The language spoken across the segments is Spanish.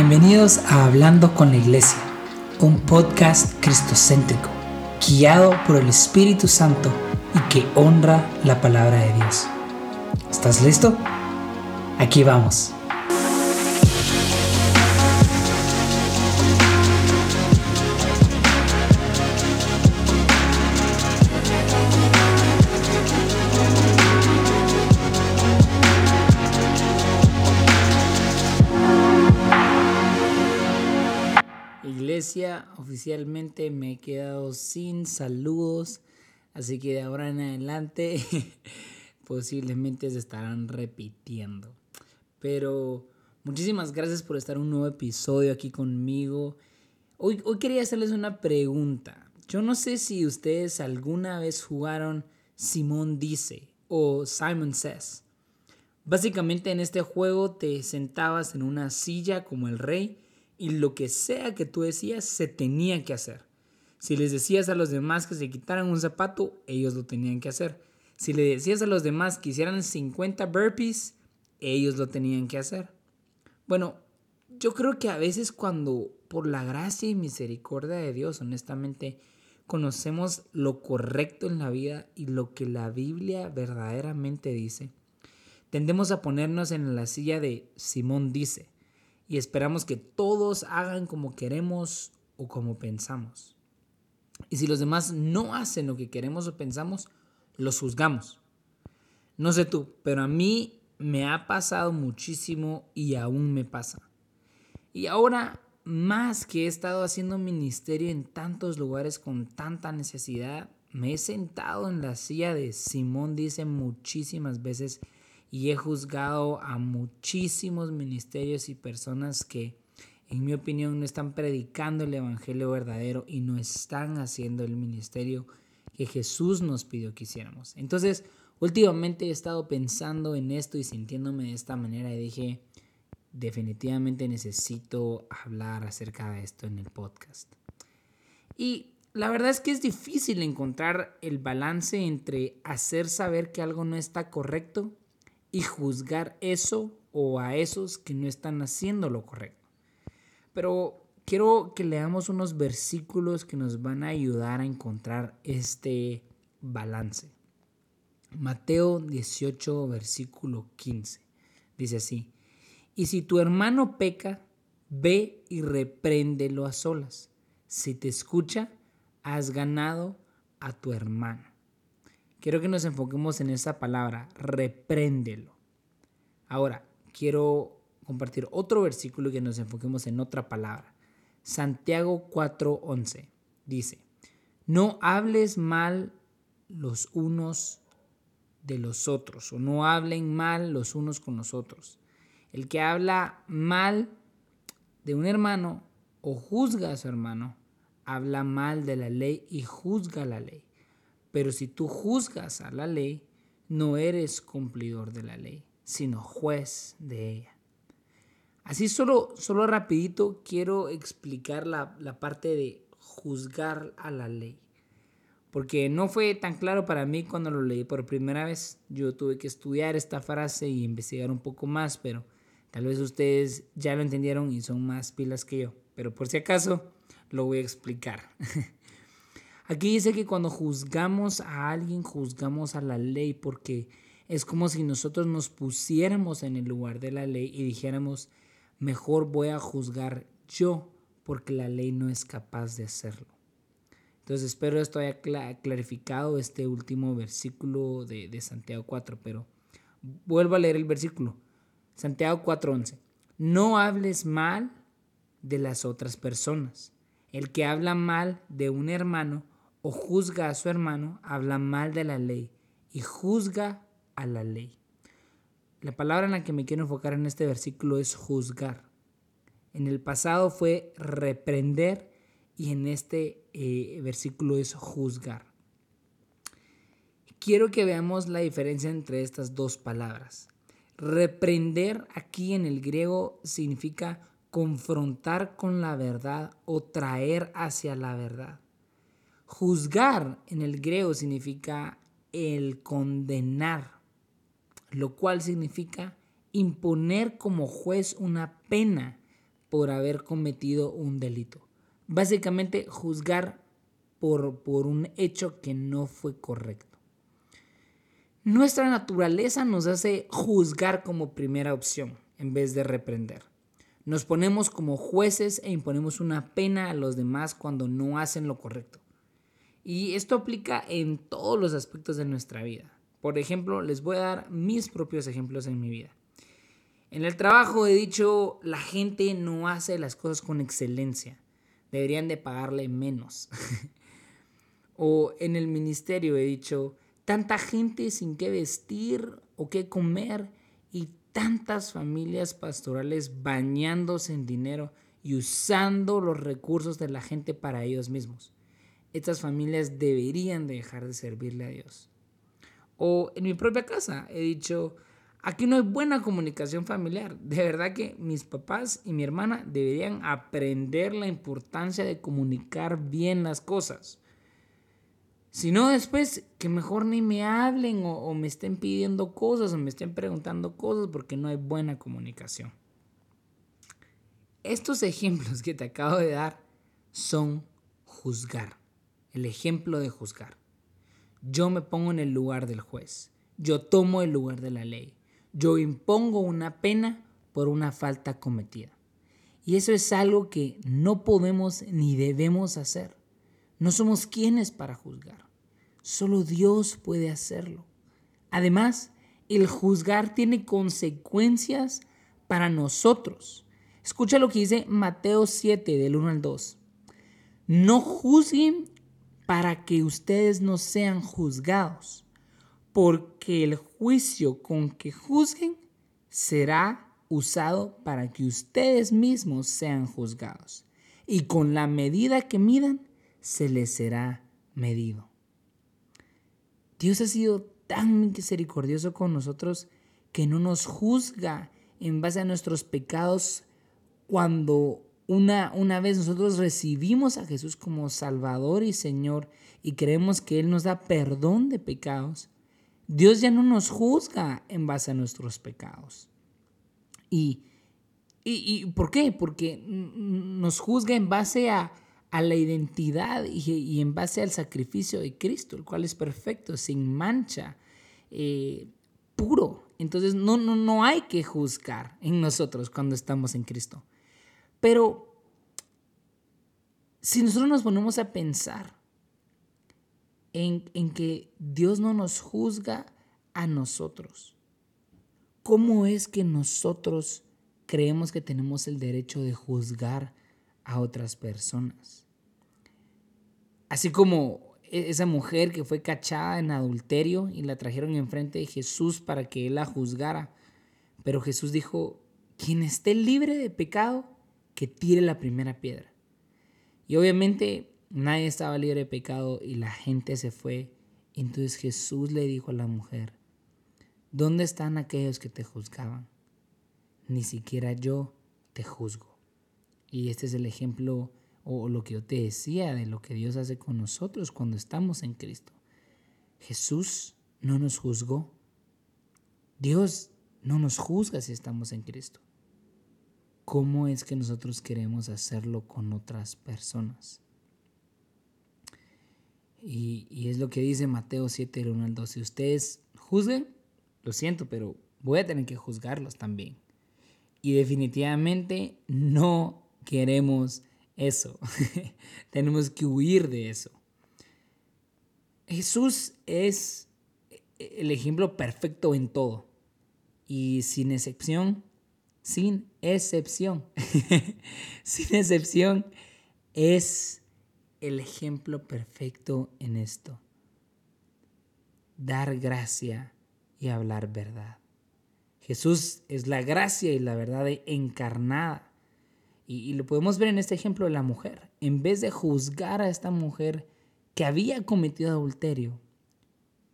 Bienvenidos a Hablando con la Iglesia, un podcast cristocéntrico, guiado por el Espíritu Santo y que honra la palabra de Dios. ¿Estás listo? Aquí vamos. Oficialmente me he quedado sin saludos, así que de ahora en adelante posiblemente se estarán repitiendo. Pero muchísimas gracias por estar un nuevo episodio aquí conmigo. Hoy, hoy quería hacerles una pregunta. Yo no sé si ustedes alguna vez jugaron Simón Dice o Simon Says. Básicamente en este juego te sentabas en una silla como el rey y lo que sea que tú decías se tenía que hacer. Si les decías a los demás que se quitaran un zapato, ellos lo tenían que hacer. Si le decías a los demás que hicieran 50 burpees, ellos lo tenían que hacer. Bueno, yo creo que a veces cuando por la gracia y misericordia de Dios, honestamente, conocemos lo correcto en la vida y lo que la Biblia verdaderamente dice, tendemos a ponernos en la silla de Simón dice y esperamos que todos hagan como queremos o como pensamos. Y si los demás no hacen lo que queremos o pensamos, los juzgamos. No sé tú, pero a mí me ha pasado muchísimo y aún me pasa. Y ahora, más que he estado haciendo ministerio en tantos lugares con tanta necesidad, me he sentado en la silla de Simón, dice muchísimas veces, y he juzgado a muchísimos ministerios y personas que en mi opinión no están predicando el Evangelio verdadero y no están haciendo el ministerio que Jesús nos pidió que hiciéramos. Entonces, últimamente he estado pensando en esto y sintiéndome de esta manera y dije, definitivamente necesito hablar acerca de esto en el podcast. Y la verdad es que es difícil encontrar el balance entre hacer saber que algo no está correcto y juzgar eso o a esos que no están haciendo lo correcto. Pero quiero que leamos unos versículos que nos van a ayudar a encontrar este balance. Mateo 18, versículo 15. Dice así, y si tu hermano peca, ve y repréndelo a solas. Si te escucha, has ganado a tu hermano. Quiero que nos enfoquemos en esa palabra, repréndelo. Ahora, quiero compartir otro versículo y que nos enfoquemos en otra palabra. Santiago 4:11 dice, no hables mal los unos de los otros o no hablen mal los unos con los otros. El que habla mal de un hermano o juzga a su hermano, habla mal de la ley y juzga la ley. Pero si tú juzgas a la ley, no eres cumplidor de la ley, sino juez de ella. Así solo, solo rapidito quiero explicar la, la parte de juzgar a la ley. Porque no fue tan claro para mí cuando lo leí por primera vez. Yo tuve que estudiar esta frase y investigar un poco más, pero tal vez ustedes ya lo entendieron y son más pilas que yo. Pero por si acaso, lo voy a explicar. Aquí dice que cuando juzgamos a alguien, juzgamos a la ley porque es como si nosotros nos pusiéramos en el lugar de la ley y dijéramos, mejor voy a juzgar yo porque la ley no es capaz de hacerlo. Entonces espero esto haya clarificado este último versículo de, Santiago 4, pero vuelvo a leer el versículo. Santiago 4:11. No hables mal de las otras personas. El que habla mal de un hermano o juzga a su hermano, habla mal de la ley y juzga a la ley. La palabra en la que me quiero enfocar en este versículo es juzgar. En el pasado fue reprender y en este eh, versículo es juzgar. Quiero que veamos la diferencia entre estas dos palabras. Reprender aquí en el griego significa confrontar con la verdad o traer hacia la verdad. Juzgar en el griego significa el condenar, lo cual significa imponer como juez una pena por haber cometido un delito. Básicamente juzgar por, por un hecho que no fue correcto. Nuestra naturaleza nos hace juzgar como primera opción en vez de reprender. Nos ponemos como jueces e imponemos una pena a los demás cuando no hacen lo correcto. Y esto aplica en todos los aspectos de nuestra vida. Por ejemplo, les voy a dar mis propios ejemplos en mi vida. En el trabajo he dicho, la gente no hace las cosas con excelencia. Deberían de pagarle menos. o en el ministerio he dicho, tanta gente sin qué vestir o qué comer y tantas familias pastorales bañándose en dinero y usando los recursos de la gente para ellos mismos. Estas familias deberían dejar de servirle a Dios. O en mi propia casa he dicho, aquí no hay buena comunicación familiar. De verdad que mis papás y mi hermana deberían aprender la importancia de comunicar bien las cosas. Si no, después que mejor ni me hablen o, me estén pidiendo cosas o me estén preguntando cosas porque no hay buena comunicación. Estos ejemplos que te acabo de dar son juzgar. El ejemplo de juzgar. Yo me pongo en el lugar del juez. Yo tomo el lugar de la ley. Yo impongo una pena por una falta cometida. Y eso es algo que no podemos ni debemos hacer. No somos quienes para juzgar. Solo Dios puede hacerlo. Además, el juzgar tiene consecuencias para nosotros. Escucha lo que dice Mateo 7 del 1 al 2. No juzguen para que ustedes no sean juzgados, porque el juicio con que juzguen será usado para que ustedes mismos sean juzgados, y con la medida que midan se les será medido. Dios ha sido tan misericordioso con nosotros que no nos juzga en base a nuestros pecados cuando una, una vez nosotros recibimos a Jesús como Salvador y Señor y creemos que Él nos da perdón de pecados, Dios ya no nos juzga en base a nuestros pecados. ¿Y, y, por qué? Porque nos juzga en base a, la identidad y, en base al sacrificio de Cristo, el cual es perfecto, sin mancha, eh, puro. Entonces no, no, no hay que juzgar en nosotros cuando estamos en Cristo. Pero si nosotros nos ponemos a pensar en, que Dios no nos juzga a nosotros, ¿cómo es que nosotros creemos que tenemos el derecho de juzgar a otras personas? Así como e, esa mujer que fue cachada en adulterio y la trajeron enfrente de Jesús para que él la juzgara. Pero Jesús dijo, quien esté libre de pecado, que tire la primera piedra. Y obviamente nadie estaba libre de pecado y la gente se fue. Entonces Jesús le dijo a la mujer, ¿dónde están aquellos que te juzgaban? Ni siquiera yo te juzgo. Y este es el ejemplo o lo que yo te decía de lo que Dios hace con nosotros cuando estamos en Cristo. Jesús no nos juzgó. Dios no nos juzga si estamos en Cristo cómo es que nosotros queremos hacerlo con otras personas. Y, es lo que dice Mateo 7, 1 al 2. Si ustedes juzguen, lo siento, pero voy a tener que juzgarlos también. Y definitivamente no queremos eso. Tenemos que huir de eso. Jesús es el ejemplo perfecto en todo. Y sin excepción, sin excepción, sin excepción, es el ejemplo perfecto en esto. Dar gracia y hablar verdad. Jesús es la gracia y la verdad encarnada. Y, lo podemos ver en este ejemplo de la mujer. En vez de juzgar a esta mujer que había cometido adulterio,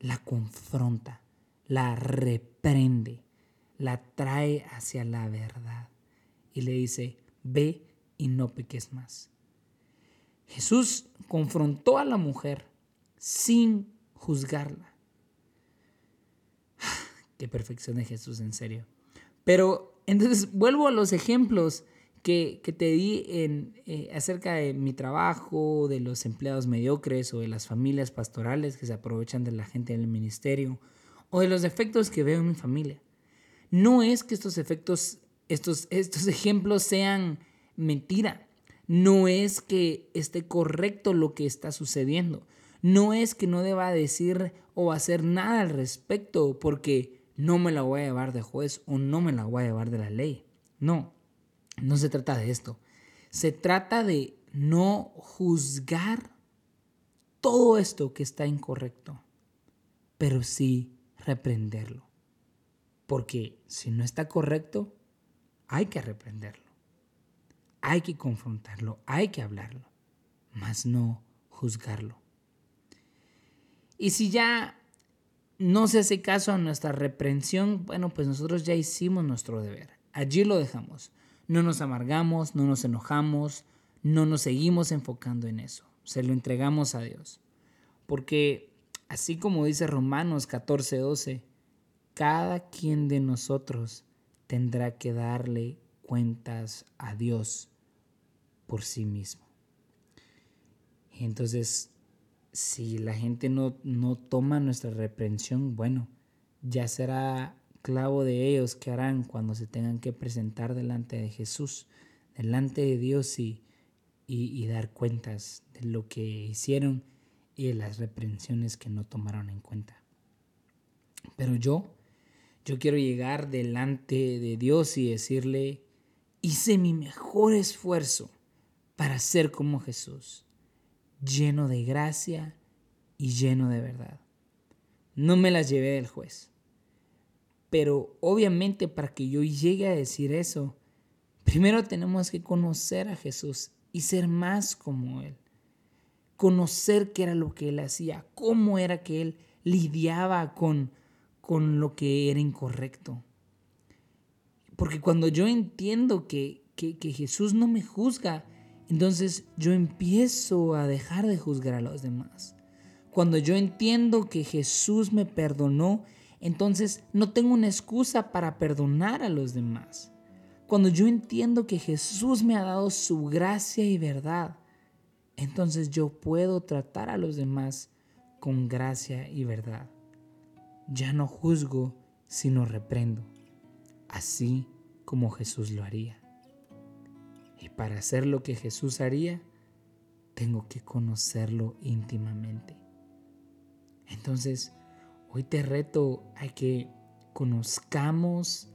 la confronta, la reprende la trae hacia la verdad y le dice, ve y no peques más. Jesús confrontó a la mujer sin juzgarla. Qué perfección de Jesús, en serio. Pero entonces vuelvo a los ejemplos que, te di en, eh, acerca de mi trabajo, de los empleados mediocres o de las familias pastorales que se aprovechan de la gente del ministerio o de los efectos que veo en mi familia. No es que estos efectos, estos, estos ejemplos sean mentira. No es que esté correcto lo que está sucediendo. No es que no deba decir o hacer nada al respecto porque no me la voy a llevar de juez o no me la voy a llevar de la ley. No, no se trata de esto. Se trata de no juzgar todo esto que está incorrecto, pero sí reprenderlo. Porque si no está correcto, hay que reprenderlo. Hay que confrontarlo, hay que hablarlo, mas no juzgarlo. Y si ya no se hace caso a nuestra reprensión, bueno, pues nosotros ya hicimos nuestro deber. Allí lo dejamos. No nos amargamos, no nos enojamos, no nos seguimos enfocando en eso. Se lo entregamos a Dios. Porque así como dice Romanos 14:12, cada quien de nosotros tendrá que darle cuentas a Dios por sí mismo. Entonces, si la gente no, no toma nuestra reprensión, bueno, ya será clavo de ellos que harán cuando se tengan que presentar delante de Jesús, delante de Dios y, y, dar cuentas de lo que hicieron y de las reprensiones que no tomaron en cuenta. Pero yo, yo quiero llegar delante de Dios y decirle, hice mi mejor esfuerzo para ser como Jesús, lleno de gracia y lleno de verdad. No me las llevé del juez pero obviamente para que yo llegue a decir eso, primero tenemos que conocer a Jesús y ser más como Él. Conocer qué era lo que Él hacía, cómo era que Él lidiaba con, con lo que era incorrecto. Porque cuando yo entiendo que, que, que Jesús no me juzga, entonces yo empiezo a dejar de juzgar a los demás. Cuando yo entiendo que Jesús me perdonó, entonces no tengo una excusa para perdonar a los demás. Cuando yo entiendo que Jesús me ha dado su gracia y verdad, entonces yo puedo tratar a los demás con gracia y verdad. Ya no juzgo, sino reprendo, así como Jesús lo haría. Y para hacer lo que Jesús haría, tengo que conocerlo íntimamente. Entonces, Hoy te reto a que conozcamos.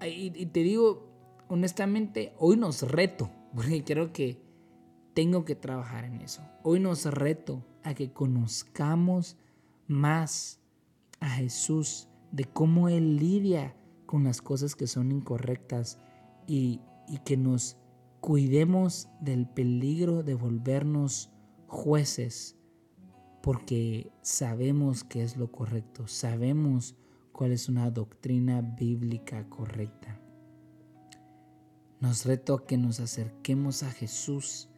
Y, te digo, honestamente, hoy nos reto, porque creo que tengo que trabajar en eso. Hoy nos reto a que conozcamos más a Jesús, de cómo Él lidia con las cosas que son incorrectas y, y que nos cuidemos del peligro de volvernos jueces porque sabemos qué es lo correcto, sabemos cuál es una doctrina bíblica correcta. Nos reto a que nos acerquemos a Jesús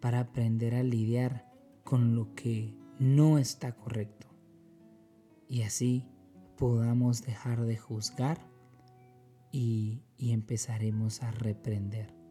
para aprender a lidiar con lo que no está correcto y así podamos dejar de juzgar y, y empezaremos a reprender.